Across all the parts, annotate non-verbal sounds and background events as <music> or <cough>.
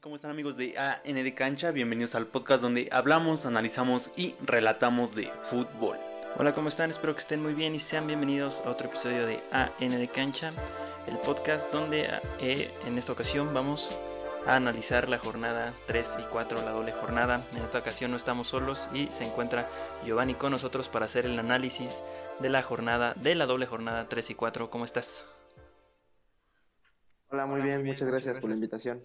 ¿cómo están amigos de AN de Cancha? Bienvenidos al podcast donde hablamos, analizamos y relatamos de fútbol. Hola, ¿cómo están? Espero que estén muy bien y sean bienvenidos a otro episodio de AN de Cancha, el podcast donde eh, en esta ocasión vamos a analizar la jornada 3 y 4, la doble jornada. En esta ocasión no estamos solos y se encuentra Giovanni con nosotros para hacer el análisis de la jornada, de la doble jornada 3 y 4. ¿Cómo estás? Hola, muy bien, muchas gracias por la invitación.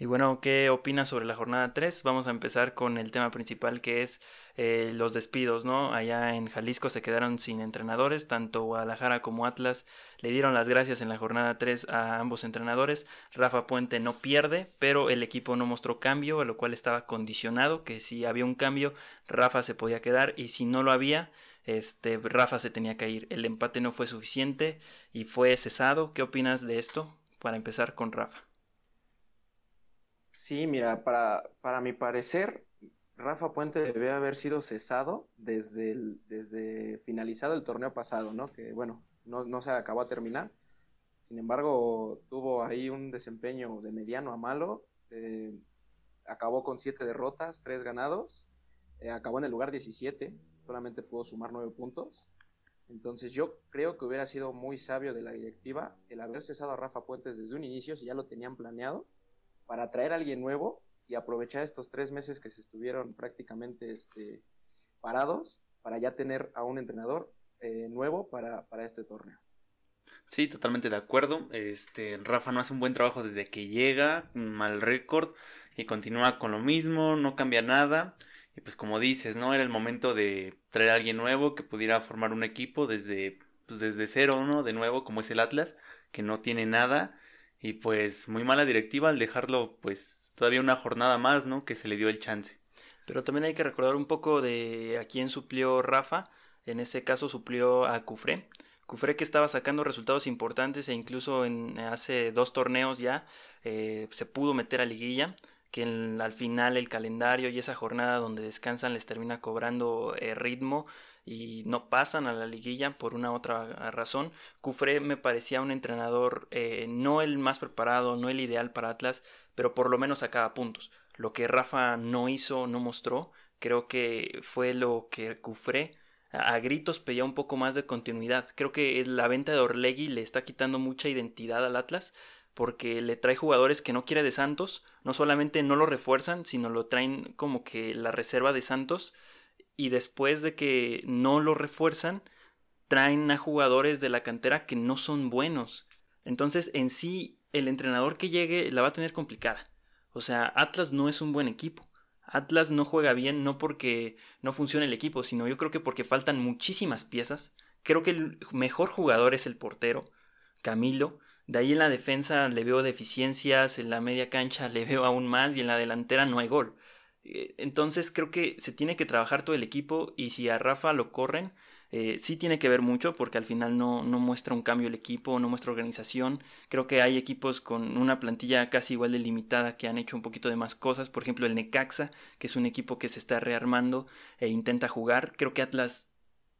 Y bueno, ¿qué opinas sobre la jornada 3? Vamos a empezar con el tema principal que es eh, los despidos, ¿no? Allá en Jalisco se quedaron sin entrenadores, tanto Guadalajara como Atlas le dieron las gracias en la jornada 3 a ambos entrenadores. Rafa Puente no pierde, pero el equipo no mostró cambio, a lo cual estaba condicionado, que si había un cambio, Rafa se podía quedar y si no lo había, este, Rafa se tenía que ir. El empate no fue suficiente y fue cesado. ¿Qué opinas de esto? Para empezar con Rafa. Sí, mira, para, para mi parecer, Rafa Puente debe haber sido cesado desde, el, desde finalizado el torneo pasado, ¿no? Que bueno, no, no se acabó a terminar. Sin embargo, tuvo ahí un desempeño de mediano a malo. Eh, acabó con siete derrotas, tres ganados. Eh, acabó en el lugar 17, solamente pudo sumar nueve puntos. Entonces yo creo que hubiera sido muy sabio de la directiva el haber cesado a Rafa Puentes desde un inicio, si ya lo tenían planeado, para traer a alguien nuevo y aprovechar estos tres meses que se estuvieron prácticamente este, parados para ya tener a un entrenador eh, nuevo para, para, este torneo. Sí, totalmente de acuerdo. Este, Rafa no hace un buen trabajo desde que llega, un mal récord y continúa con lo mismo, no cambia nada. Y pues como dices, ¿no? Era el momento de traer a alguien nuevo que pudiera formar un equipo desde, pues desde cero, ¿no? De nuevo, como es el Atlas, que no tiene nada y pues muy mala directiva al dejarlo pues todavía una jornada más, ¿no? Que se le dio el chance. Pero también hay que recordar un poco de a quién suplió Rafa. En ese caso suplió a Cufré. Cufré que estaba sacando resultados importantes e incluso en hace dos torneos ya eh, se pudo meter a liguilla que al final el calendario y esa jornada donde descansan les termina cobrando eh, ritmo y no pasan a la liguilla por una otra razón. Cufré me parecía un entrenador eh, no el más preparado, no el ideal para Atlas, pero por lo menos sacaba puntos. Lo que Rafa no hizo, no mostró, creo que fue lo que Cufré a gritos pedía un poco más de continuidad. Creo que la venta de Orlegui le está quitando mucha identidad al Atlas porque le trae jugadores que no quiere de Santos, no solamente no lo refuerzan, sino lo traen como que la reserva de Santos y después de que no lo refuerzan, traen a jugadores de la cantera que no son buenos. Entonces, en sí, el entrenador que llegue la va a tener complicada. O sea, Atlas no es un buen equipo. Atlas no juega bien no porque no funcione el equipo, sino yo creo que porque faltan muchísimas piezas. Creo que el mejor jugador es el portero, Camilo. De ahí en la defensa le veo deficiencias, en la media cancha <laughs> le veo aún más y en la delantera no hay gol. Eh, entonces creo que se tiene que trabajar todo el equipo y si a Rafa lo corren, eh, sí tiene que ver mucho porque al final no, no, muestra un cambio el equipo, no muestra organización. Creo que hay equipos con una plantilla casi igual de limitada que han hecho un poquito de más cosas. Por ejemplo, el Necaxa, que es un equipo que se está rearmando e intenta jugar. Creo que Atlas,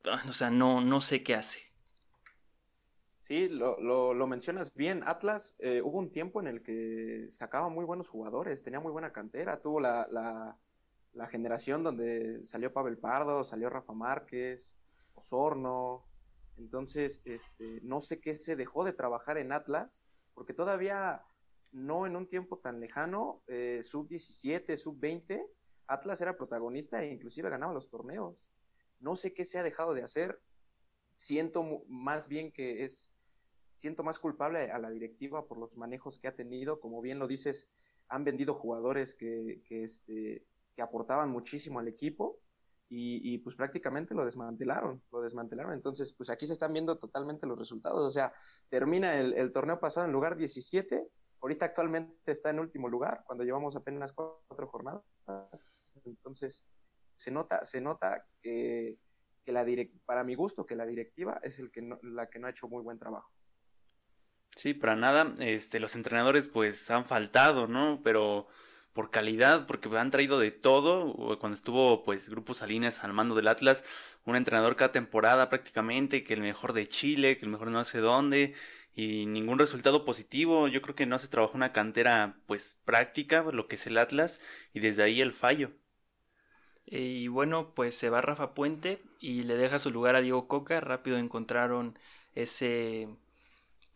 ah, o sea, no, no sé qué hace. Sí, lo, lo, mencionas bien. Atlas eh, hubo un tiempo en el que sacaba muy buenos jugadores, tenía muy buena cantera, tuvo la, la, la generación donde salió Pavel Pardo, salió Rafa Márquez, Osorno. Entonces, este, no sé qué se dejó de trabajar en Atlas, porque todavía no en un tiempo tan lejano, eh, sub 17, sub 20, Atlas era protagonista e inclusive ganaba los torneos. No sé qué se ha dejado de hacer. Siento más bien que es siento más culpable a la directiva por los manejos que ha tenido. Como bien lo dices, han vendido jugadores que, que, este, que aportaban muchísimo al equipo y, y, pues prácticamente lo desmantelaron, lo desmantelaron. Entonces, pues aquí se están viendo totalmente los resultados. O sea, termina el, torneo pasado en lugar 17, ahorita actualmente está en último lugar, cuando llevamos apenas cuatro jornadas. Entonces, se nota, se nota que, que la direct, para mi gusto, que la directiva es el que no, la que no ha hecho muy buen trabajo. Sí, para nada, este, los entrenadores pues han faltado, ¿no? Pero por calidad, porque han traído de todo. Cuando estuvo pues Grupo Salinas al mando del Atlas, un entrenador cada temporada prácticamente, que el mejor de Chile, que el mejor no sé dónde. y ningún resultado positivo. Yo creo que no se trabajó una cantera pues práctica, lo que es el Atlas, y desde ahí el fallo. Y bueno, pues se va Rafa Puente y le deja su lugar a Diego Coca. Rápido encontraron ese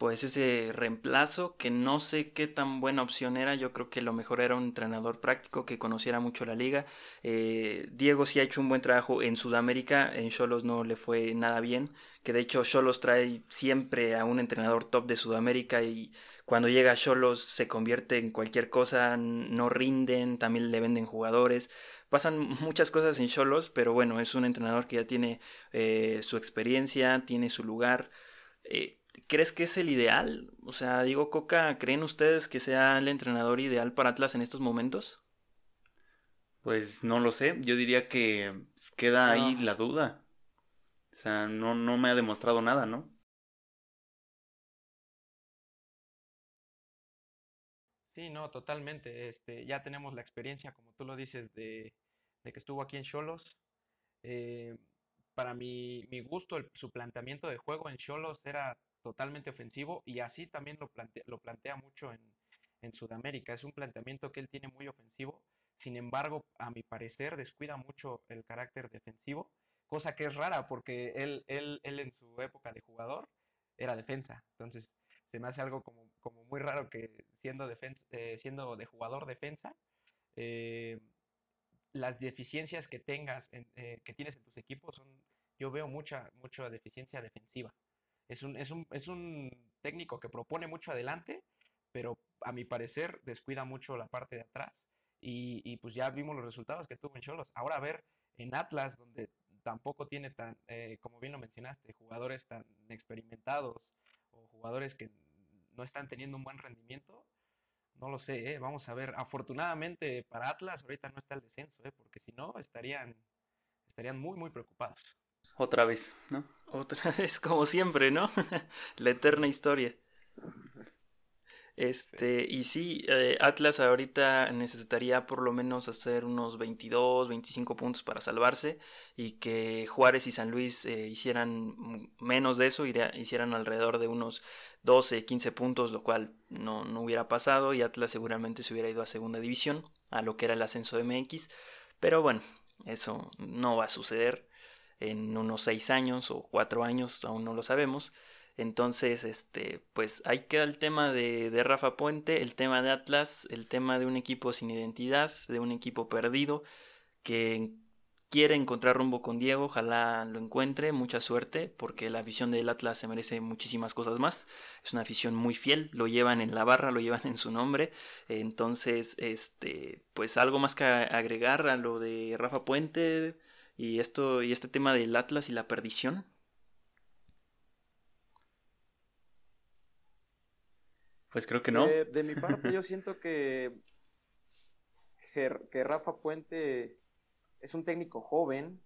pues ese reemplazo que no sé qué tan buena opción era, yo creo que lo mejor era un entrenador práctico que conociera mucho la liga. Eh, Diego sí ha hecho un buen trabajo en Sudamérica, en Cholos no le fue nada bien, que de hecho Cholos trae siempre a un entrenador top de Sudamérica y cuando llega Cholos se convierte en cualquier cosa, no rinden, también le venden jugadores. Pasan muchas cosas en Cholos, pero bueno, es un entrenador que ya tiene eh, su experiencia, tiene su lugar. Eh, ¿Crees que es el ideal? O sea, digo, Coca, ¿creen ustedes que sea el entrenador ideal para Atlas en estos momentos? Pues no lo sé, yo diría que queda ahí la duda. O sea, no, no me ha demostrado nada, ¿no? Sí, no, totalmente. Este, ya tenemos la experiencia, como tú lo dices, de, que estuvo aquí en Cholos. Eh, para mi, mi gusto, su planteamiento de juego en Cholos era totalmente ofensivo y así también lo plantea, lo plantea mucho en, en Sudamérica. Es un planteamiento que él tiene muy ofensivo, sin embargo, a mi parecer, descuida mucho el carácter defensivo, cosa que es rara porque él, él, él en su época de jugador era defensa. Entonces, se me hace algo como, muy raro que siendo, defensa, eh, siendo de jugador defensa, eh, las deficiencias que tengas, eh, que tienes en tus equipos, son, yo veo mucha, mucha deficiencia defensiva. Es un, es un, es un técnico que propone mucho adelante, pero a mi parecer descuida mucho la parte de atrás. Y, y pues ya vimos los resultados que tuvo en Cholos. Ahora a ver en Atlas, donde tampoco tiene tan, eh, como bien lo mencionaste, jugadores tan experimentados o jugadores que no están teniendo un buen rendimiento, no lo sé, eh, vamos a ver. Afortunadamente para Atlas ahorita no está el descenso, eh, porque si no estarían, estarían muy, muy preocupados. Otra vez, ¿no? Otra <laughs> vez, como siempre, ¿no? <laughs> la eterna historia. Este, y sí, eh, Atlas ahorita necesitaría por lo menos hacer unos 22, 25 puntos para salvarse y que Juárez y San Luis eh, hicieran menos de eso, hicieran alrededor de unos 12, 15 puntos, lo cual no, no hubiera pasado y Atlas seguramente se hubiera ido a segunda división, a lo que era el ascenso de MX, pero bueno, eso no va a suceder en unos seis años o cuatro años, aún no lo sabemos. Entonces, este, pues ahí queda el tema de, de, Rafa Puente, el tema de Atlas, el tema de un equipo sin identidad, de un equipo perdido, que quiere encontrar rumbo con Diego, ojalá lo encuentre, mucha suerte, porque la afición del Atlas se merece muchísimas cosas más. Es una afición muy fiel, lo llevan en la barra, lo llevan en su nombre. Entonces, este, pues algo más que agregar a lo de Rafa Puente y esto y este tema del Atlas y la perdición. Pues creo que no. De, mi parte, yo <laughs> siento que, que Rafa Puente es un técnico joven.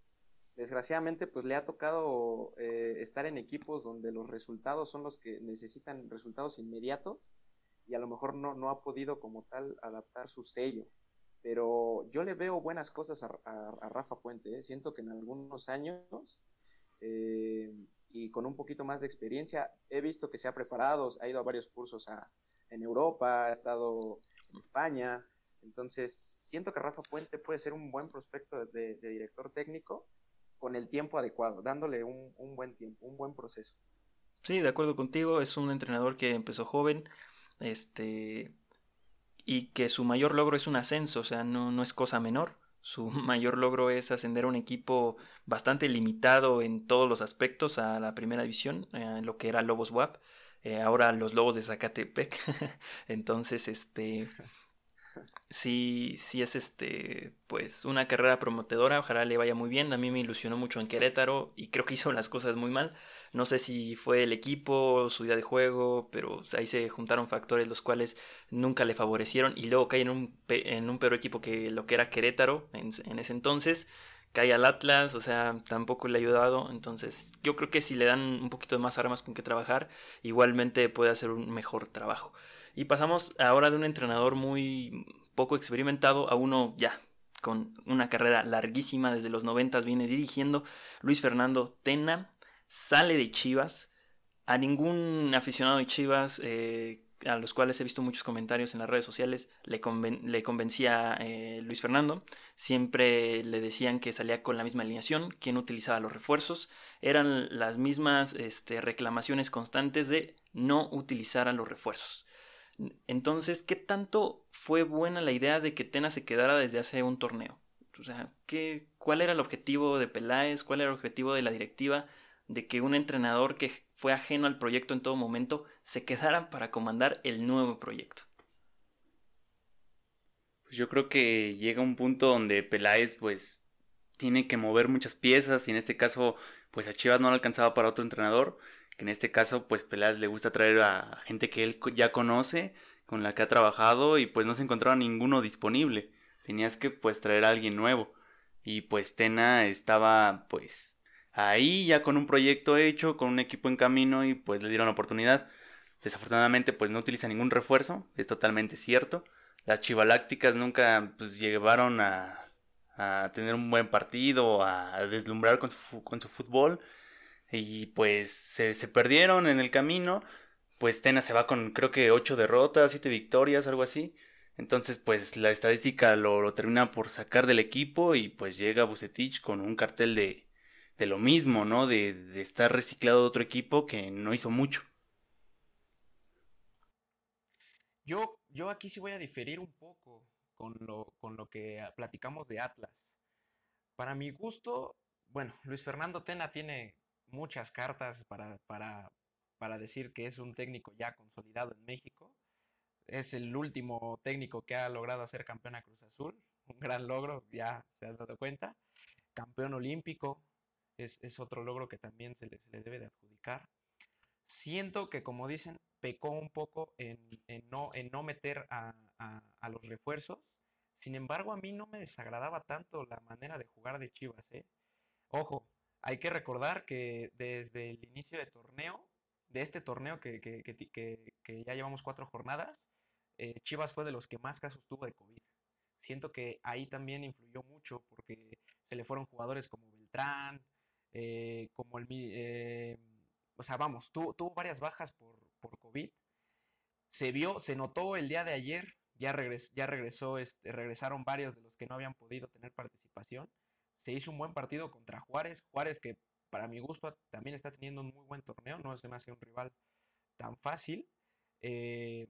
Desgraciadamente, pues le ha tocado eh, estar en equipos donde los resultados son los que necesitan resultados inmediatos y a lo mejor no, no ha podido como tal adaptar su sello pero yo le veo buenas cosas a, Rafa Puente. ¿eh? Siento que en algunos años eh, y con un poquito más de experiencia, he visto que se ha preparado, ha ido a varios cursos en Europa, ha estado en España. Entonces, siento que Rafa Puente puede ser un buen prospecto de, director técnico con el tiempo adecuado, dándole un, un buen tiempo, un buen proceso. Sí, de acuerdo contigo, es un entrenador que empezó joven, este, y que su mayor logro es un ascenso, o sea, no, no es cosa menor. Su <laughs> mayor logro es ascender a un equipo bastante limitado en todos los aspectos a la primera división, en lo que era Lobos WAP, eh, ahora los Lobos de Zacatepec. <laughs> Entonces, este, sí, sí es este, pues una carrera prometedora, ojalá le vaya muy bien. A mí me ilusionó mucho en Querétaro y creo que hizo las cosas muy mal. No sé si fue el equipo, su idea de juego, pero ahí se juntaron factores los cuales nunca le favorecieron y luego cae en un, en un peor equipo que lo que era Querétaro en, en ese entonces cae al Atlas, o sea, tampoco le ha ayudado. Entonces, yo creo que si le dan un poquito más armas con que trabajar, igualmente puede hacer un mejor trabajo. Y pasamos ahora de un entrenador muy poco experimentado a uno ya con una carrera larguísima desde los 90 viene dirigiendo Luis Fernando Tena sale de Chivas a ningún aficionado de Chivas eh, a los cuales he visto muchos comentarios en las redes sociales, le, convencía eh, Luis Fernando. Siempre le decían que salía con la misma alineación, quién utilizaba los refuerzos. Eran las mismas este, reclamaciones constantes de no utilizar a los refuerzos. Entonces, ¿qué tanto fue buena la idea de que Tena se quedara desde hace un torneo? ¿qué, ¿cuál era el objetivo de Peláez? ¿Cuál era el objetivo de la directiva? De que un entrenador que fue ajeno al proyecto en todo momento se quedara para comandar el nuevo proyecto. Pues yo creo que llega un punto donde Peláez pues tiene que mover muchas piezas y en este caso pues a Chivas no le alcanzaba para otro entrenador, que en este caso pues Peláez le gusta traer a gente que él ya conoce, con la que ha trabajado y pues no se encontraba ninguno disponible. Tenías que pues traer a alguien nuevo y pues Tena estaba pues ahí ya con un proyecto hecho, con un equipo en camino y pues le dieron la oportunidad. Desafortunadamente pues no utiliza ningún refuerzo, es totalmente cierto. Las chivalácticas nunca pues llevaron a, a tener un buen partido, a deslumbrar con su, con su fútbol y pues se, se, perdieron en el camino. Pues Tena se va con creo que 8 derrotas, 7 victorias, algo así. Entonces pues la estadística lo, lo termina por sacar del equipo y pues llega Bucetich con un cartel de de lo mismo, ¿no? De, de estar reciclado de otro equipo que no hizo mucho. Yo, yo aquí sí voy a diferir un poco con lo, con lo que platicamos de Atlas. Para mi gusto, bueno, Luis Fernando Tena tiene muchas cartas para, para, para decir que es un técnico ya consolidado en México. Es el último técnico que ha logrado hacer campeón a Cruz Azul. Un gran logro, ya se han dado cuenta. Campeón olímpico, es, otro logro que también se le, debe de adjudicar. Siento que, como dicen, pecó un poco en, no, en no meter a, los refuerzos. Sin embargo, a mí no me desagradaba tanto la manera de jugar de Chivas. ¿eh? Ojo, hay que recordar que desde el inicio de torneo, de este torneo que, que, ya llevamos cuatro jornadas, eh, Chivas fue de los que más casos tuvo de COVID. Siento que ahí también influyó mucho porque se le fueron jugadores como Beltrán, eh, como el... Eh, o sea, vamos, tuvo, varias bajas por, por, COVID. Se vio, se notó el día de ayer, ya, ya regresó, este, regresaron varios de los que no habían podido tener participación. Se hizo un buen partido contra Juárez. Juárez que para mi gusto también está teniendo un muy buen torneo, no es demasiado un rival tan fácil. Eh,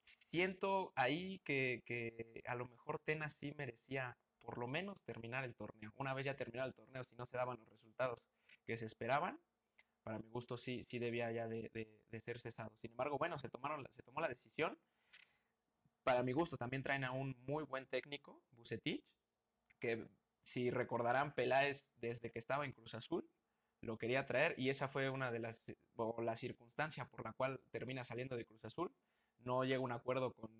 siento ahí que, que, a lo mejor Tena sí merecía por lo menos terminar el torneo. Una vez ya terminado el torneo, si no se daban los resultados que se esperaban, para mi gusto sí, sí debía ya de, ser cesado. Sin embargo, bueno, se, tomaron, se tomó la decisión. Para mi gusto también traen a un muy buen técnico, Bucetich, que si recordarán, Peláez desde que estaba en Cruz Azul lo quería traer y esa fue una de las, o la circunstancia por la cual termina saliendo de Cruz Azul. No llega un acuerdo con,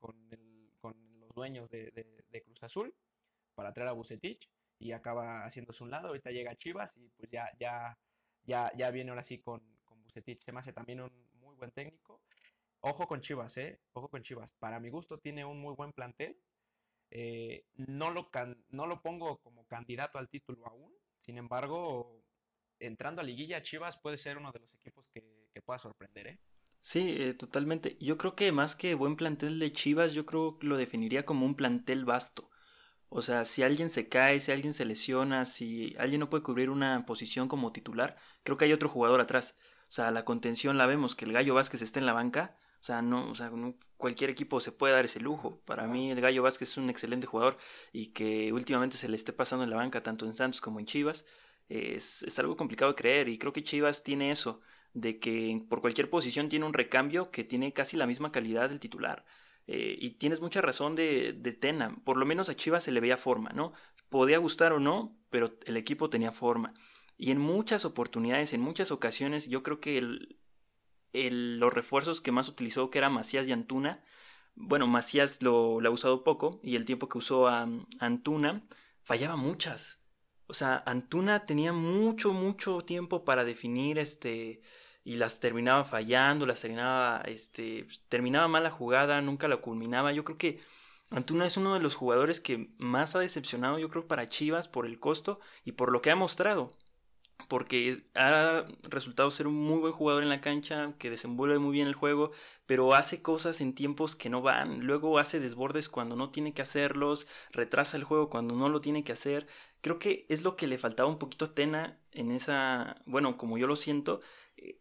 los dueños de, de Cruz Azul para traer a Bucetich y acaba haciéndose un lado. Ahorita llega Chivas y pues ya, ya, ya, ya viene ahora sí con, con Bucetich. Se me hace también un muy buen técnico. Ojo con Chivas, ¿eh? Ojo con Chivas. Para mi gusto tiene un muy buen plantel. Eh, no, lo no lo pongo como candidato al título aún. Sin embargo, entrando a liguilla, Chivas puede ser uno de los equipos que, que pueda sorprender, ¿eh? Sí, eh, totalmente. Yo creo que más que buen plantel de Chivas, yo creo que lo definiría como un plantel vasto. O sea, si alguien se cae, si alguien se lesiona, si alguien no puede cubrir una posición como titular, creo que hay otro jugador atrás. O sea, la contención la vemos, que el Gallo Vázquez está en la banca. O sea, no, o sea, cualquier equipo se puede dar ese lujo. Para mí el Gallo Vázquez es un excelente jugador y que últimamente se le esté pasando en la banca tanto en Santos como en Chivas. Es, es algo complicado de creer y creo que Chivas tiene eso, de que por cualquier posición tiene un recambio que tiene casi la misma calidad del titular. Eh, y tienes mucha razón de, de, Tena. Por lo menos a Chivas se le veía forma, ¿no? Podía gustar o no, pero el equipo tenía forma. Y en muchas oportunidades, en muchas ocasiones, yo creo que el, los refuerzos que más utilizó, que era Macías y Antuna, bueno, Macías lo, ha usado poco y el tiempo que usó a, a Antuna, fallaba muchas. O sea, Antuna tenía mucho, mucho tiempo para definir este y las terminaba fallando, las terminaba, este, terminaba mal la jugada, nunca la culminaba. Yo creo que Antuna es uno de los jugadores que más ha decepcionado, yo creo, para Chivas por el costo y por lo que ha mostrado. porque ha resultado ser un muy buen jugador en la cancha, que desenvuelve muy bien el juego, pero hace cosas en tiempos que no van, luego hace desbordes cuando no tiene que hacerlos, retrasa el juego cuando no lo tiene que hacer. Creo que es lo que le faltaba un poquito a Tena en esa, bueno, como yo lo siento,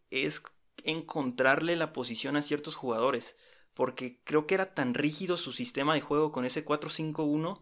es encontrarle la posición a ciertos jugadores, porque creo que era tan rígido su sistema de juego con ese 4-5-1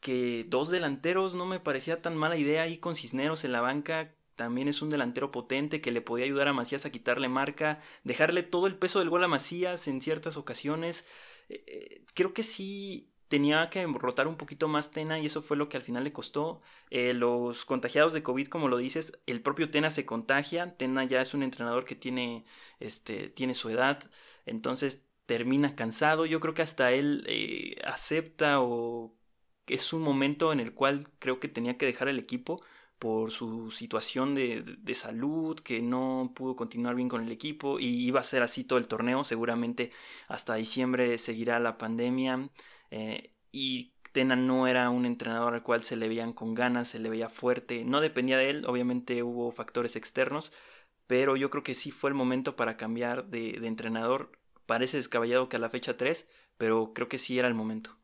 que dos delanteros no me parecía tan mala idea ahí con Cisneros en la banca también es un delantero potente que le podía ayudar a Macías a quitarle marca, dejarle todo el peso del gol a Macías en ciertas ocasiones. Eh, eh, creo que sí tenía que rotar un poquito más Tena y eso fue lo que al final le costó. Eh, los contagiados de COVID, como lo dices, el propio Tena se contagia. Tena ya es un entrenador que tiene, este, tiene su edad, entonces termina cansado. Yo creo que hasta él acepta o es un momento en el cual creo que tenía que dejar el equipo por su situación de, salud, que no pudo continuar bien con el equipo y iba a ser así todo el torneo, seguramente hasta diciembre seguirá la pandemia eh, y Tena no era un entrenador al cual se le veían con ganas, se le veía fuerte, no dependía de él, obviamente hubo factores externos, pero yo creo que sí fue el momento para cambiar de, entrenador, parece descabellado que a la fecha 3, pero creo que sí era el momento.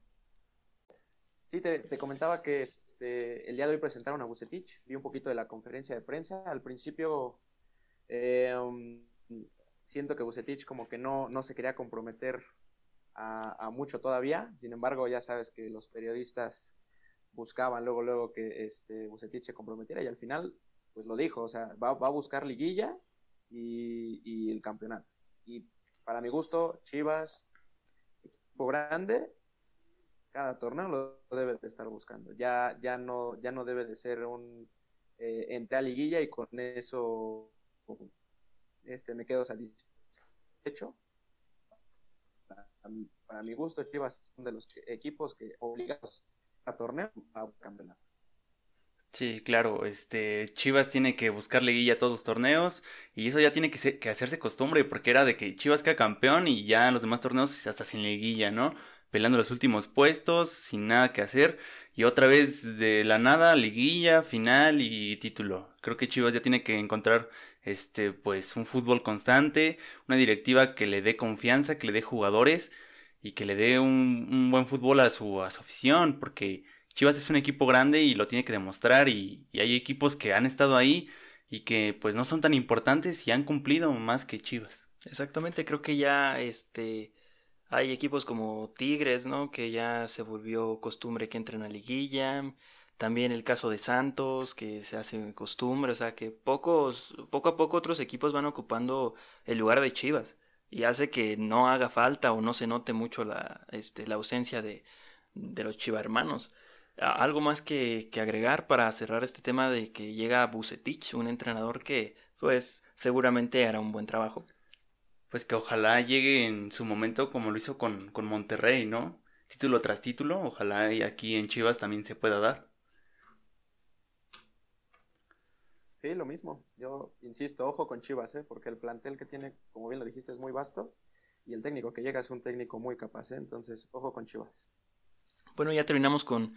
Sí, te, comentaba que este, el día de hoy presentaron a Bucetich, vi un poquito de la conferencia de prensa. Al principio eh, um, siento que Bucetich como que no, no se quería comprometer a, mucho todavía, sin embargo ya sabes que los periodistas buscaban luego luego que este Bucetich se comprometiera y al final pues lo dijo, o sea, va, a buscar liguilla y, y el campeonato. Y para mi gusto, Chivas, equipo grande, cada torneo lo debe de estar buscando. Ya, ya no, ya no debe de ser un eh, entre a liguilla y con eso este me quedo satisfecho. Para, mi gusto, Chivas son de los equipos que obligados a torneo a campeonato. Sí, claro, este Chivas tiene que buscar liguilla a todos los torneos y eso ya tiene que, que hacerse costumbre porque era de que Chivas queda campeón y ya los demás torneos hasta sin liguilla, ¿no? Peleando los últimos puestos, sin nada que hacer. Y otra vez de la nada, liguilla, final y título. Creo que Chivas ya tiene que encontrar este pues un fútbol constante, una directiva que le dé confianza, que le dé jugadores y que le dé un, buen fútbol a su, a su afición, porque Chivas es un equipo grande y lo tiene que demostrar y, y hay equipos que han estado ahí y que pues no son tan importantes y han cumplido más que Chivas. Exactamente, creo que ya este hay equipos como Tigres, ¿no? Que ya se volvió costumbre que entren a liguilla. También el caso de Santos, que se hace costumbre. O sea, que pocos, poco a poco otros equipos van ocupando el lugar de Chivas. Y hace que no haga falta o no se note mucho la, este, la ausencia de, de los Chiva hermanos. Algo más que, que agregar para cerrar este tema de que llega Bucetich, un entrenador que pues seguramente hará un buen trabajo pues que ojalá llegue en su momento como lo hizo con, con Monterrey, ¿no? Título tras título, ojalá y aquí en Chivas también se pueda dar. Sí, lo mismo. Yo insisto, ojo con Chivas, ¿eh? porque el plantel que tiene, como bien lo dijiste, es muy vasto y el técnico que llega es un técnico muy capaz, ¿eh? entonces ojo con Chivas. Bueno, ya terminamos con,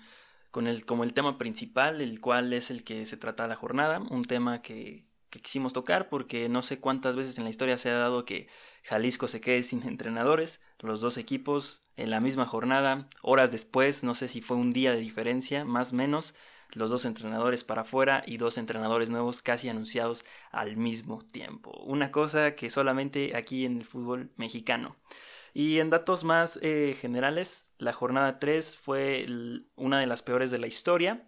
con el, como el tema principal, el cual es el que se trata la jornada, un tema que, que quisimos tocar porque no sé cuántas veces en la historia se ha dado que Jalisco se quede sin <laughs> entrenadores, los dos equipos en la misma jornada, horas después, no sé si fue un día de diferencia, más o menos, los dos entrenadores para afuera y dos entrenadores nuevos casi anunciados al mismo tiempo. Una cosa que solamente aquí en el fútbol mexicano. Y en datos más eh, generales, la jornada 3 fue una de las peores de la historia.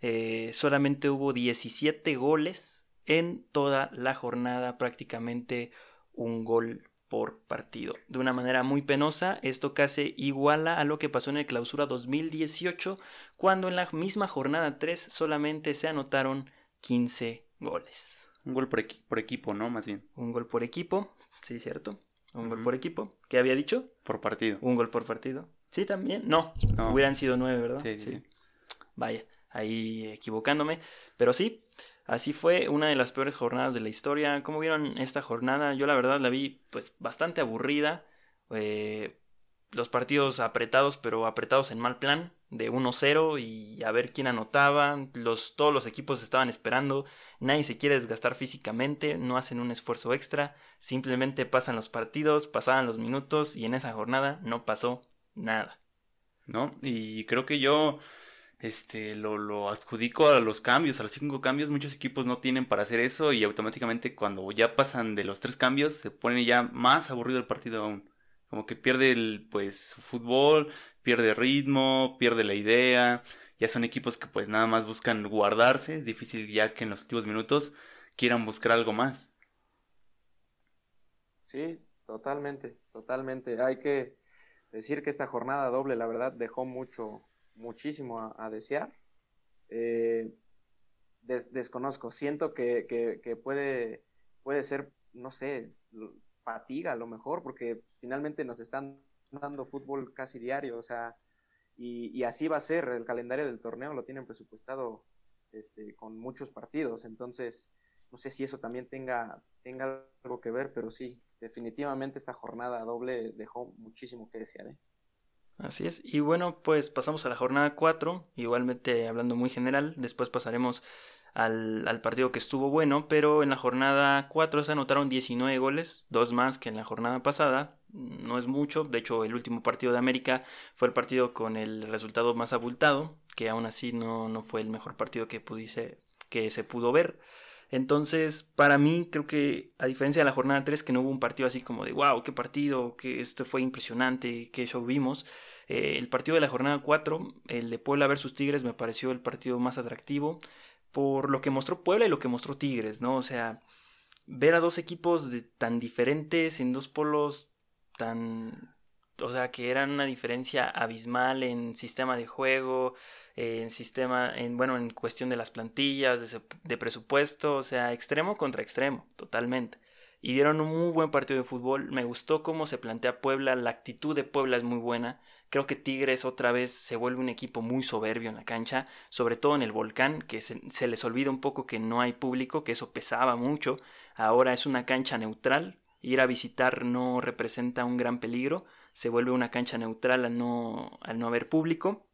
Eh, solamente hubo 17 goles en toda la jornada prácticamente un gol por partido. De una manera muy penosa, esto casi iguala a lo que pasó en el clausura 2018, cuando en la misma jornada 3 solamente se anotaron 15 goles. Un gol por, equipo, ¿no? Más bien. Un gol por equipo, sí, cierto. Un gol por equipo. ¿Qué había dicho? Por partido. Un gol por partido. Sí, también. No, hubieran sido nueve, ¿verdad? sí, sí. Vaya, ahí equivocándome. Pero sí, Así fue una de las peores jornadas de la historia. ¿Cómo vieron esta jornada? Yo la verdad la vi pues bastante aburrida. Eh, los partidos apretados, pero apretados en mal plan, de 1-0 y a ver quién anotaba. Los, todos los equipos estaban esperando, nadie se quiere desgastar físicamente, no hacen un esfuerzo extra, simplemente pasan los partidos, pasaban los minutos y en esa jornada no pasó nada. ¿No? Y creo que yo este, lo, lo adjudico a los cambios, a los cinco cambios. Muchos equipos no tienen para hacer eso y automáticamente cuando ya pasan de los tres cambios se pone ya más aburrido el partido aún. Como que pierde el, pues, su fútbol, pierde ritmo, pierde la idea. Ya son equipos que pues nada más buscan guardarse. Es difícil ya que en los últimos minutos quieran buscar algo más. Sí, totalmente, totalmente. Hay que decir que esta jornada doble, la verdad, dejó mucho, muchísimo a, desear. Eh, desconozco, siento que, que, puede, puede ser, no sé, fatiga a lo mejor, porque finalmente nos están dando fútbol casi diario, o sea, y, así va a ser, el calendario del torneo lo tienen presupuestado este, con muchos partidos, entonces no sé si eso también tenga, tenga algo que ver, pero sí, definitivamente esta jornada doble dejó muchísimo que desear. ¿eh? Así es. Y bueno, pues pasamos a la jornada 4, igualmente hablando muy general, después pasaremos al, partido que estuvo bueno, pero en la jornada 4 se anotaron 19 goles, dos más que en la jornada pasada, no es mucho, de hecho el último partido de América fue el partido con el resultado más abultado, que aún así no, no fue el mejor partido que, pudiese, que se pudo ver. Entonces, para mí, creo que a diferencia de la jornada 3, que no hubo un partido así como de wow, qué partido, que esto fue impresionante, qué show vimos. Eh, el partido de la jornada 4, el de Puebla versus Tigres, me pareció el partido más atractivo por lo que mostró Puebla y lo que mostró Tigres, ¿no? O sea, ver a dos equipos tan diferentes en dos polos tan o sea, que eran una diferencia abismal en sistema de juego, en sistema, en bueno, en cuestión de las plantillas, de, de, presupuesto, o sea, extremo contra extremo, totalmente. Y dieron un muy buen partido de fútbol. Me gustó cómo se plantea Puebla, la actitud de Puebla es muy buena. Creo que Tigres otra vez se vuelve un equipo muy soberbio en la cancha, sobre todo en el volcán, que se, les olvida un poco que no hay público, que eso pesaba mucho. Ahora es una cancha neutral, ir a visitar no representa un gran peligro, se vuelve una cancha neutral al no, al no haber público.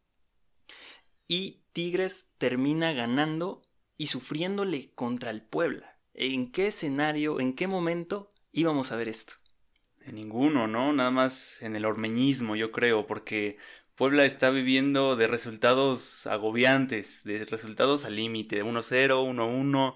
Y Tigres termina ganando y sufriéndole contra el Puebla. ¿En qué escenario, en qué momento íbamos a ver esto? En ninguno, ¿no? Nada más en el ormeñismo, yo creo, porque Puebla está viviendo de resultados agobiantes, de resultados al límite, de 1-0, 1-1.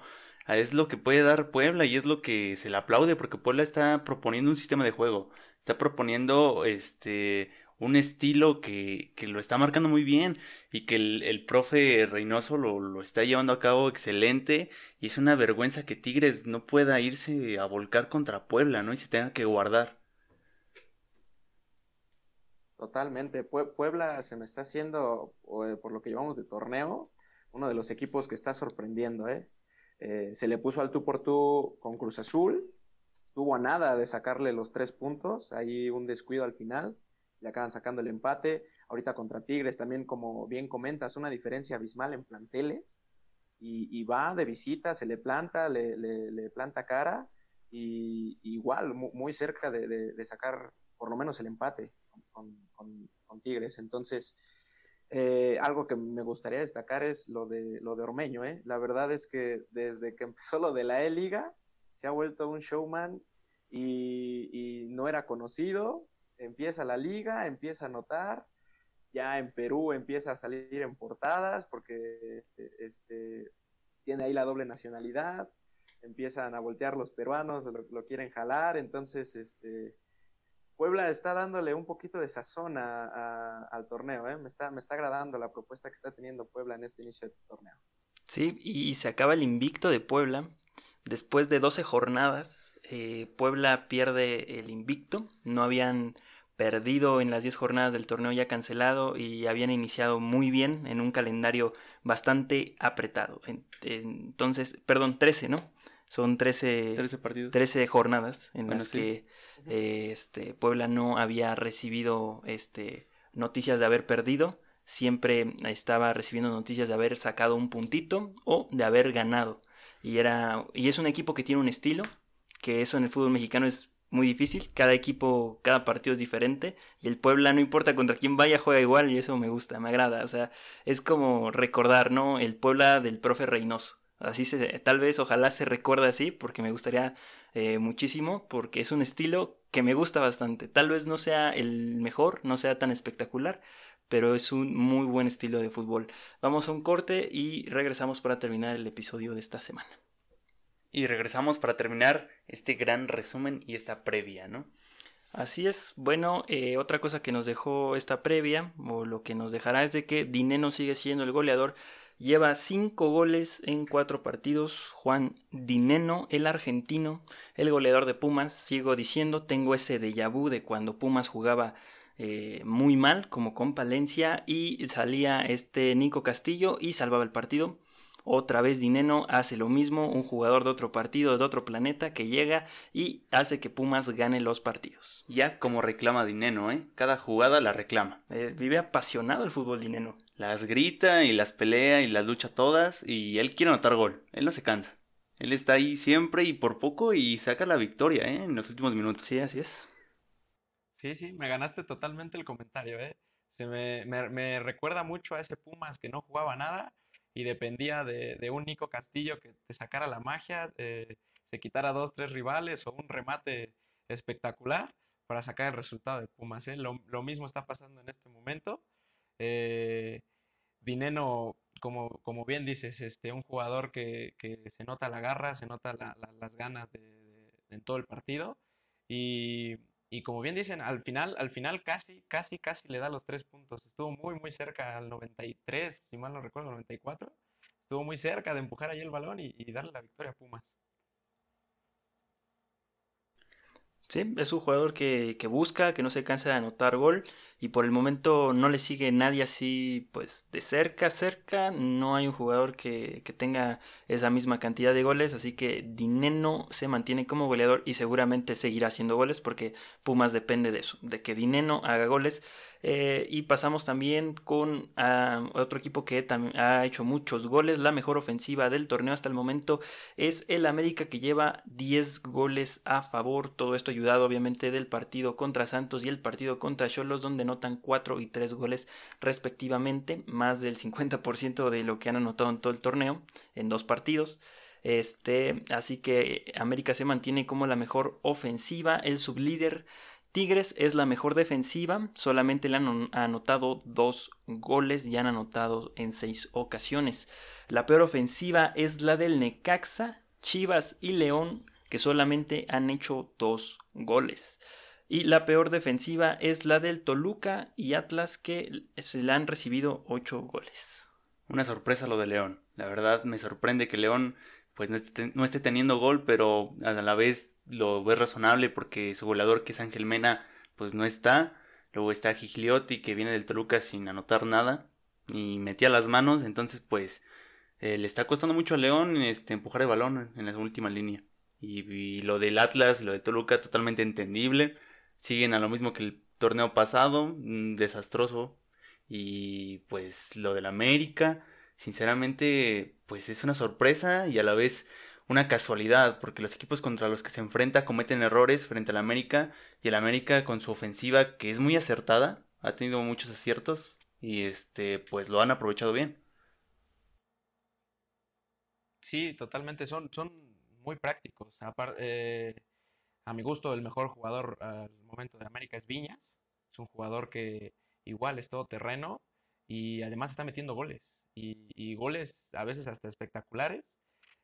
Es lo que puede dar Puebla y es lo que se le aplaude porque Puebla está proponiendo un sistema de juego, está proponiendo este un estilo que, que lo está marcando muy bien y que el, el profe Reynoso lo, lo, está llevando a cabo excelente y es una vergüenza que Tigres no pueda irse a volcar contra Puebla, ¿no? Y se tenga que guardar. Totalmente. Puebla se me está haciendo, por lo que llevamos de torneo, uno de los equipos que está sorprendiendo. ¿eh? ¿Eh? se le puso al tú por tú con Cruz Azul. Estuvo a nada de sacarle los tres puntos. Ahí un descuido al final. Le acaban sacando el empate. Ahorita contra Tigres también, como bien comentas, una diferencia abismal en planteles. Y, va de visita, se le planta, le, le, planta cara. Y igual, muy, cerca de sacar por lo menos el empate con, Tigres. Entonces, eh, algo que me gustaría destacar es lo de, lo de Ormeño. ¿eh? La verdad es que desde que empezó lo de la E-Liga, se ha vuelto un showman y, no era conocido. Empieza la liga, empieza a notar. Ya en Perú empieza a salir en portadas porque este, tiene ahí la doble nacionalidad. Empiezan a voltear los peruanos, lo, lo quieren jalar. Entonces, este, Puebla está dándole un poquito de sazón al torneo, ¿eh? me, está, me está agradando la propuesta que está teniendo Puebla en este inicio de torneo. Sí, y se acaba el invicto de Puebla. Después de 12 jornadas, eh, Puebla pierde el invicto. No habían perdido en las 10 jornadas del torneo ya cancelado y habían iniciado muy bien en un calendario bastante apretado. Entonces, perdón, 13, ¿no? Son 13, 13 partidos. 13 jornadas en las que eh, este, Puebla no había recibido este, noticias de haber perdido. Siempre estaba recibiendo noticias de haber sacado un puntito o de haber ganado. Y, era, y es un equipo que tiene un estilo, que eso en el fútbol mexicano es muy difícil. Cada equipo, cada partido es diferente. Y el Puebla, no importa contra quién vaya, juega igual. Y eso me gusta, me agrada. O sea, es como recordar, ¿no? El Puebla del profe Reynoso. Así se, tal vez, ojalá se recuerde así, porque me gustaría eh, muchísimo, porque es un estilo que me gusta bastante. Tal vez no sea el mejor, no sea tan espectacular, pero es un muy buen estilo de fútbol. Vamos a un corte y regresamos para terminar el episodio de esta semana. Y regresamos para terminar este gran resumen y esta previa, ¿no? Así es. Bueno, eh, otra cosa que nos dejó esta previa, o lo que nos dejará, es de que Dineno sigue siendo el goleador. Lleva cinco goles en cuatro partidos. Juan Dineno, el argentino, el goleador de Pumas. Sigo diciendo, tengo ese déjà vu de cuando Pumas jugaba eh, muy mal, como con Palencia, y salía este Nico Castillo y salvaba el partido. Otra vez Dineno hace lo mismo, un jugador de otro partido, de otro planeta, que llega y hace que Pumas gane los partidos. Ya como reclama Dineno, ¿eh? Cada jugada la reclama. Eh, vive apasionado el fútbol Dineno. Las grita y las pelea y las lucha todas y él quiere anotar gol, él no se cansa. Él está ahí siempre y por poco y saca la victoria, ¿eh? En los últimos minutos. Sí, así es. Sí, sí, me ganaste totalmente el comentario, ¿eh? Se me, me recuerda mucho a ese Pumas que no jugaba nada y dependía de, un Nico Castillo que te sacara la magia, eh, se quitara dos, tres rivales o un remate espectacular para sacar el resultado de Pumas. ¿eh? Lo, mismo está pasando en este momento. Eh, Dineno, como, como bien dices, este, un jugador que, se nota la garra, se nota las ganas en todo el partido. Y, y como bien dicen, al final, al final casi, casi, casi le da los tres puntos. Estuvo muy, muy cerca al 93, si mal no recuerdo, 94. Estuvo muy cerca de empujar ahí el balón y, y darle la victoria a Pumas. Sí, es un jugador que, que, busca, que no se cansa de anotar gol y por el momento no le sigue nadie así pues de cerca, cerca, no hay un jugador que, que tenga esa misma cantidad de goles, así que Dineno se mantiene como goleador y seguramente seguirá haciendo goles porque Pumas depende de eso, de que Dineno haga goles eh, y pasamos también con ah, otro equipo que ha hecho muchos goles. La mejor ofensiva del torneo hasta el momento es el América que lleva 10 goles a favor. Todo esto ayudado obviamente del partido contra Santos y el partido contra Cholos donde notan 4 y 3 goles respectivamente. Más del 50% de lo que han anotado en todo el torneo en dos partidos. Este, así que América se mantiene como la mejor ofensiva, el sublíder Tigres es la mejor defensiva, solamente le han anotado dos goles y han anotado en seis ocasiones. La peor ofensiva es la del Necaxa, Chivas y León, que solamente han hecho dos goles. Y la peor defensiva es la del Toluca y Atlas, que se le han recibido ocho goles. Una sorpresa lo de León. La verdad me sorprende que León pues no esté, teniendo gol, pero a la vez lo ves razonable porque su goleador que es Ángel Mena pues no está. Luego está Gigliotti que viene del Toluca sin anotar nada y metía las manos, entonces pues eh, le está costando mucho a León este, empujar el balón en la última línea. Y, lo del Atlas, lo de Toluca totalmente entendible. Siguen a lo mismo que el torneo pasado, desastroso. Y pues lo del América, sinceramente pues es una sorpresa y a la vez una casualidad, porque los equipos contra los que se enfrenta cometen errores frente al América y el América con su ofensiva que es muy acertada, ha tenido muchos aciertos y este pues lo han aprovechado bien. Sí, totalmente, son, son muy prácticos. Eh, a mi gusto, el mejor jugador al momento de América es Viñas. Es un jugador que igual es todo terreno y además está metiendo goles. Y, goles a veces hasta espectaculares.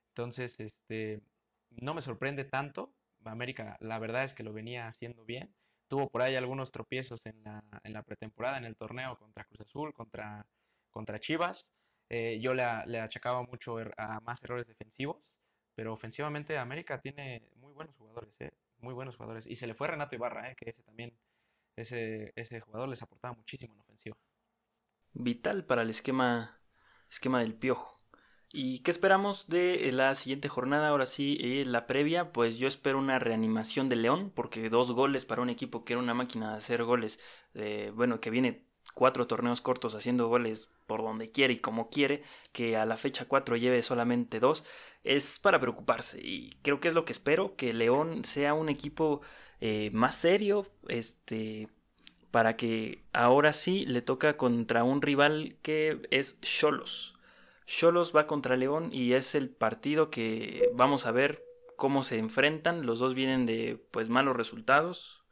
Entonces, este, no me sorprende tanto. América, la verdad es que lo venía haciendo bien. Tuvo por ahí algunos tropiezos en la, en la pretemporada, en el torneo contra Cruz Azul, contra, contra Chivas. Eh, yo le, le, achacaba mucho er, a más errores defensivos, pero ofensivamente América tiene muy buenos jugadores, eh, muy buenos jugadores. Y se le fue Renato Ibarra, eh, que ese también, ese, ese jugador les aportaba muchísimo en ofensiva. Vital para el esquema, esquema del piojo. ¿Y qué esperamos de la siguiente jornada? Ahora sí, eh, la previa, pues yo espero una reanimación de León, porque dos goles para un equipo que era una máquina de hacer goles, eh, bueno, que viene cuatro torneos cortos haciendo goles por donde quiere y como quiere, que a la fecha 4 lleve solamente dos, es para preocuparse. Y creo que es lo que espero, que León sea un equipo eh, más serio, este, para que ahora sí le toca contra un rival que es Cholos. Cholos va contra León y es el partido que vamos a ver cómo se enfrentan. Los dos vienen de pues malos resultados.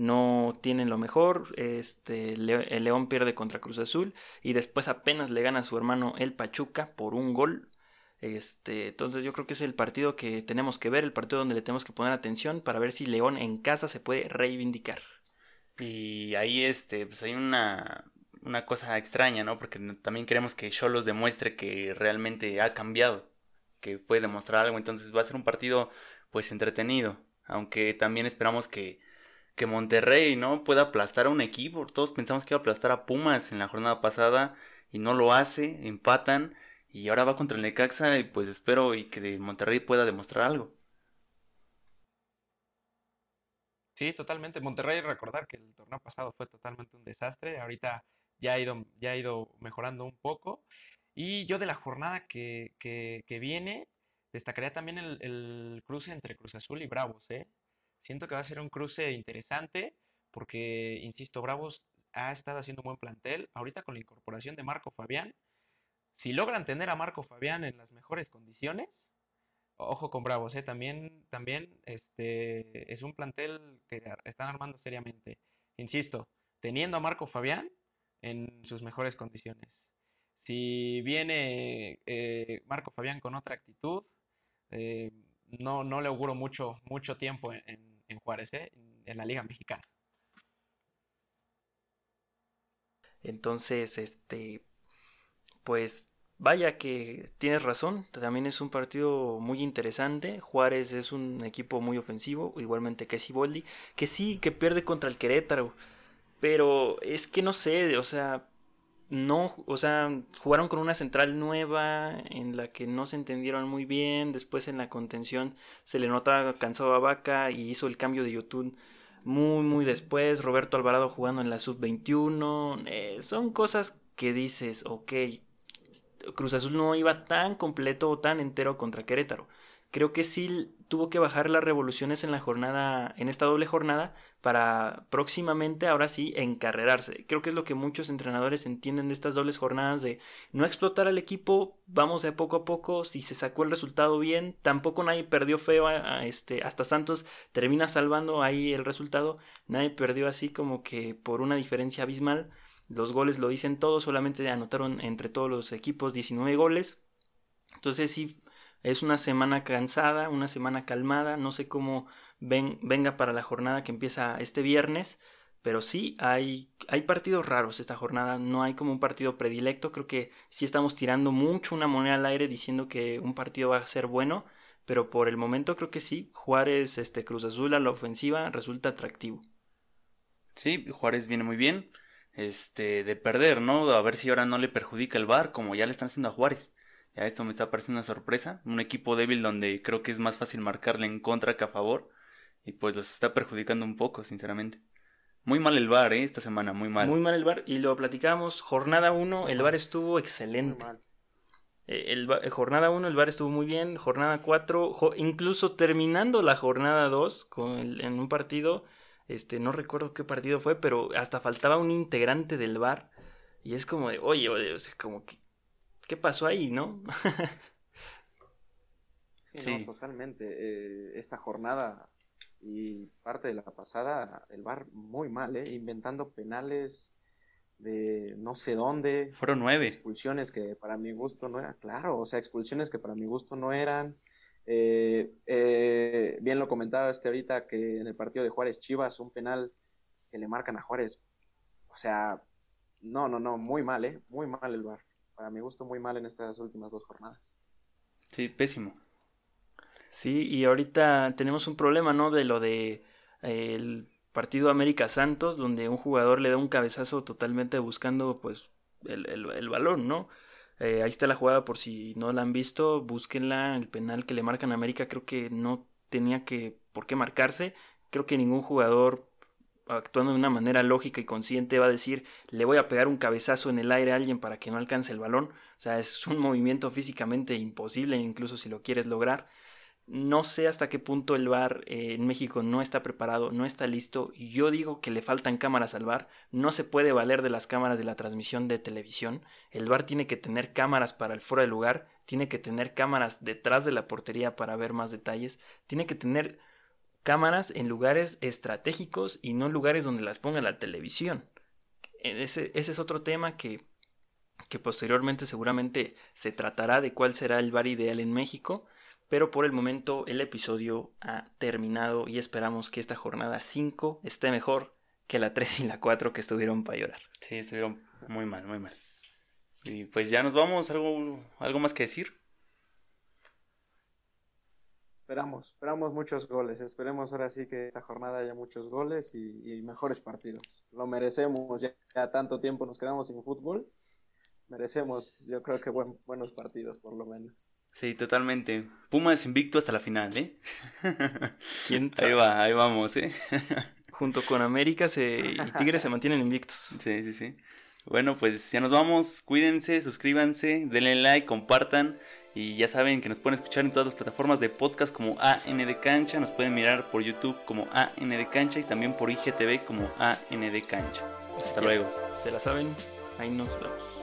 No tienen lo mejor. Este, el León pierde contra Cruz Azul. Y después apenas le gana a su hermano el Pachuca por un gol. Este, entonces yo creo que es el partido que tenemos que ver, el partido donde le tenemos que poner atención para ver si León en casa se puede reivindicar. Y ahí este, pues hay una, una cosa extraña, ¿no? Porque también queremos que Cholos demuestre que realmente ha cambiado que puede demostrar algo. Entonces va a ser un partido pues entretenido. Aunque también esperamos que, que Monterrey no pueda aplastar a un equipo. Todos pensamos que iba a aplastar a Pumas en la jornada pasada y no lo hace, empatan y ahora va contra el Necaxa y pues espero y que Monterrey pueda demostrar algo. Sí, totalmente. Monterrey, recordar que el torneo pasado fue totalmente un desastre. Ahorita ya ha ido, ya ha ido mejorando un poco. Y yo de la jornada que, viene, destacaría también el, cruce entre Cruz Azul y Bravos. ¿eh? Siento que va a ser un cruce interesante porque, insisto, Bravos ha estado haciendo un buen plantel. Ahorita con la incorporación de Marco Fabián, si logran tener a Marco Fabián en las mejores condiciones, ojo con Bravos, ¿eh? también, también este, es un plantel que están armando seriamente. Insisto, teniendo a Marco Fabián en sus mejores condiciones. Si viene eh, Marco Fabián con otra actitud, eh, no, no le auguro mucho, mucho tiempo en, Juárez, eh, en, la Liga Mexicana. Entonces, este, pues vaya que tienes razón, también es un partido muy interesante. Juárez es un equipo muy ofensivo, igualmente que Siboldi, que sí, que pierde contra el Querétaro, pero es que no sé, o sea, no, o sea, jugaron con una central nueva en la que no se entendieron muy bien. Después en la contención se le notaba cansado a Vaca y hizo el cambio de YouTube muy, muy después. Roberto Alvarado jugando en la sub-21. Eh, son cosas que dices, ok, Cruz Azul no iba tan completo o tan entero contra Querétaro creo que sí tuvo que bajar las revoluciones en la jornada, en esta doble jornada, para próximamente, ahora sí, encarrerarse. Creo que es lo que muchos entrenadores entienden de estas dobles jornadas de no explotar al equipo, vamos de poco a poco, si se sacó el resultado bien, tampoco nadie perdió feo, este, hasta Santos termina salvando ahí el resultado, nadie perdió así como que por una diferencia abismal. Los goles lo dicen todos, solamente anotaron entre todos los equipos 19 goles. Entonces sí, es una semana cansada, una semana calmada, no sé cómo ven, venga para la jornada que empieza este viernes, pero sí hay, hay partidos raros esta jornada, no hay como un partido predilecto, creo que sí estamos tirando mucho una moneda al aire diciendo que un partido va a ser bueno, pero por el momento creo que sí, Juárez, este Cruz Azul a la ofensiva resulta atractivo. Sí, Juárez viene muy bien, este, de perder, ¿no? A ver si ahora no le perjudica el VAR, como ya le están haciendo a Juárez. Ya esto me está pareciendo una sorpresa. Un equipo débil donde creo que es más fácil marcarle en contra que a favor. Y pues los está perjudicando un poco, sinceramente. Muy mal el bar, ¿eh? Esta semana, muy mal. Muy mal el bar. Y lo platicamos. Jornada 1, el bar estuvo excelente. Eh, el, eh, jornada 1, el bar estuvo muy bien. Jornada 4, incluso terminando la jornada 2 con en un partido. Este, no recuerdo qué partido fue, pero hasta faltaba un integrante del bar. Y es como de, oye, oye, o sea, como que, ¿Qué pasó ahí, no? sí, No, totalmente. Eh, esta jornada y parte de la pasada, el VAR muy mal, ¿eh? inventando penales de no sé dónde. Fueron nueve. Expulsiones que para mi gusto no eran, claro, o sea, expulsiones que para mi gusto no eran. Eh, eh, bien lo comentaba este ahorita que en el partido de Juárez Chivas, un penal que le marcan a Juárez, o sea, no, no, no, muy mal, ¿eh? Muy mal el VAR para mi gusto muy mal en estas últimas dos jornadas. Sí, pésimo. Sí, y ahorita tenemos un problema, ¿no? De lo de eh, el partido América Santos, donde un jugador le da un cabezazo totalmente buscando pues el, el, balón, ¿no? Eh, ahí está la jugada por si no la han visto, búsquenla, el penal que le marcan a América creo que no tenía que por qué marcarse, creo que ningún jugador actuando de una manera lógica y consciente va a decir le voy a pegar un cabezazo en el aire a alguien para que no alcance el balón. O sea, es un movimiento físicamente imposible, incluso si lo quieres lograr. No sé hasta qué punto el VAR eh, en México no está preparado, no está listo. Yo digo que le faltan cámaras al VAR. No se puede valer de las cámaras de la transmisión de televisión. El VAR tiene que tener cámaras para el fuera de lugar, tiene que tener cámaras detrás de la portería para ver más detalles, tiene que tener cámaras en lugares estratégicos y no en lugares donde las ponga la televisión. Ese, ese es otro tema que, que posteriormente seguramente se tratará de cuál será el VAR ideal en México pero por el momento el episodio ha terminado y esperamos que esta jornada 5 esté mejor que la 3 y la 4 que estuvieron para llorar. Sí, estuvieron muy mal, muy mal. Y pues ya nos vamos, algo, algo más que decir. Esperamos, esperamos muchos goles. Esperemos ahora sí que esta jornada haya muchos goles y, mejores partidos. Lo merecemos, ya, tanto tiempo nos quedamos sin fútbol. Merecemos, yo creo que buenos partidos por lo menos. Sí, totalmente. Pumas invicto hasta la final, ¿eh? <laughs> ¿Quién Ahí va, ahí vamos, ¿eh? <laughs> Junto con América y Tigres se <laughs> mantienen invictos. Sí, sí, sí. Bueno, pues ya nos vamos. Cuídense, suscríbanse, denle like, compartan. Y ya saben que nos pueden escuchar en todas las plataformas de podcast como AN de Cancha. Nos pueden mirar por YouTube como AN de Cancha y también por IGTV como AN de Cancha. Hasta luego. Se la saben. Ahí nos vemos.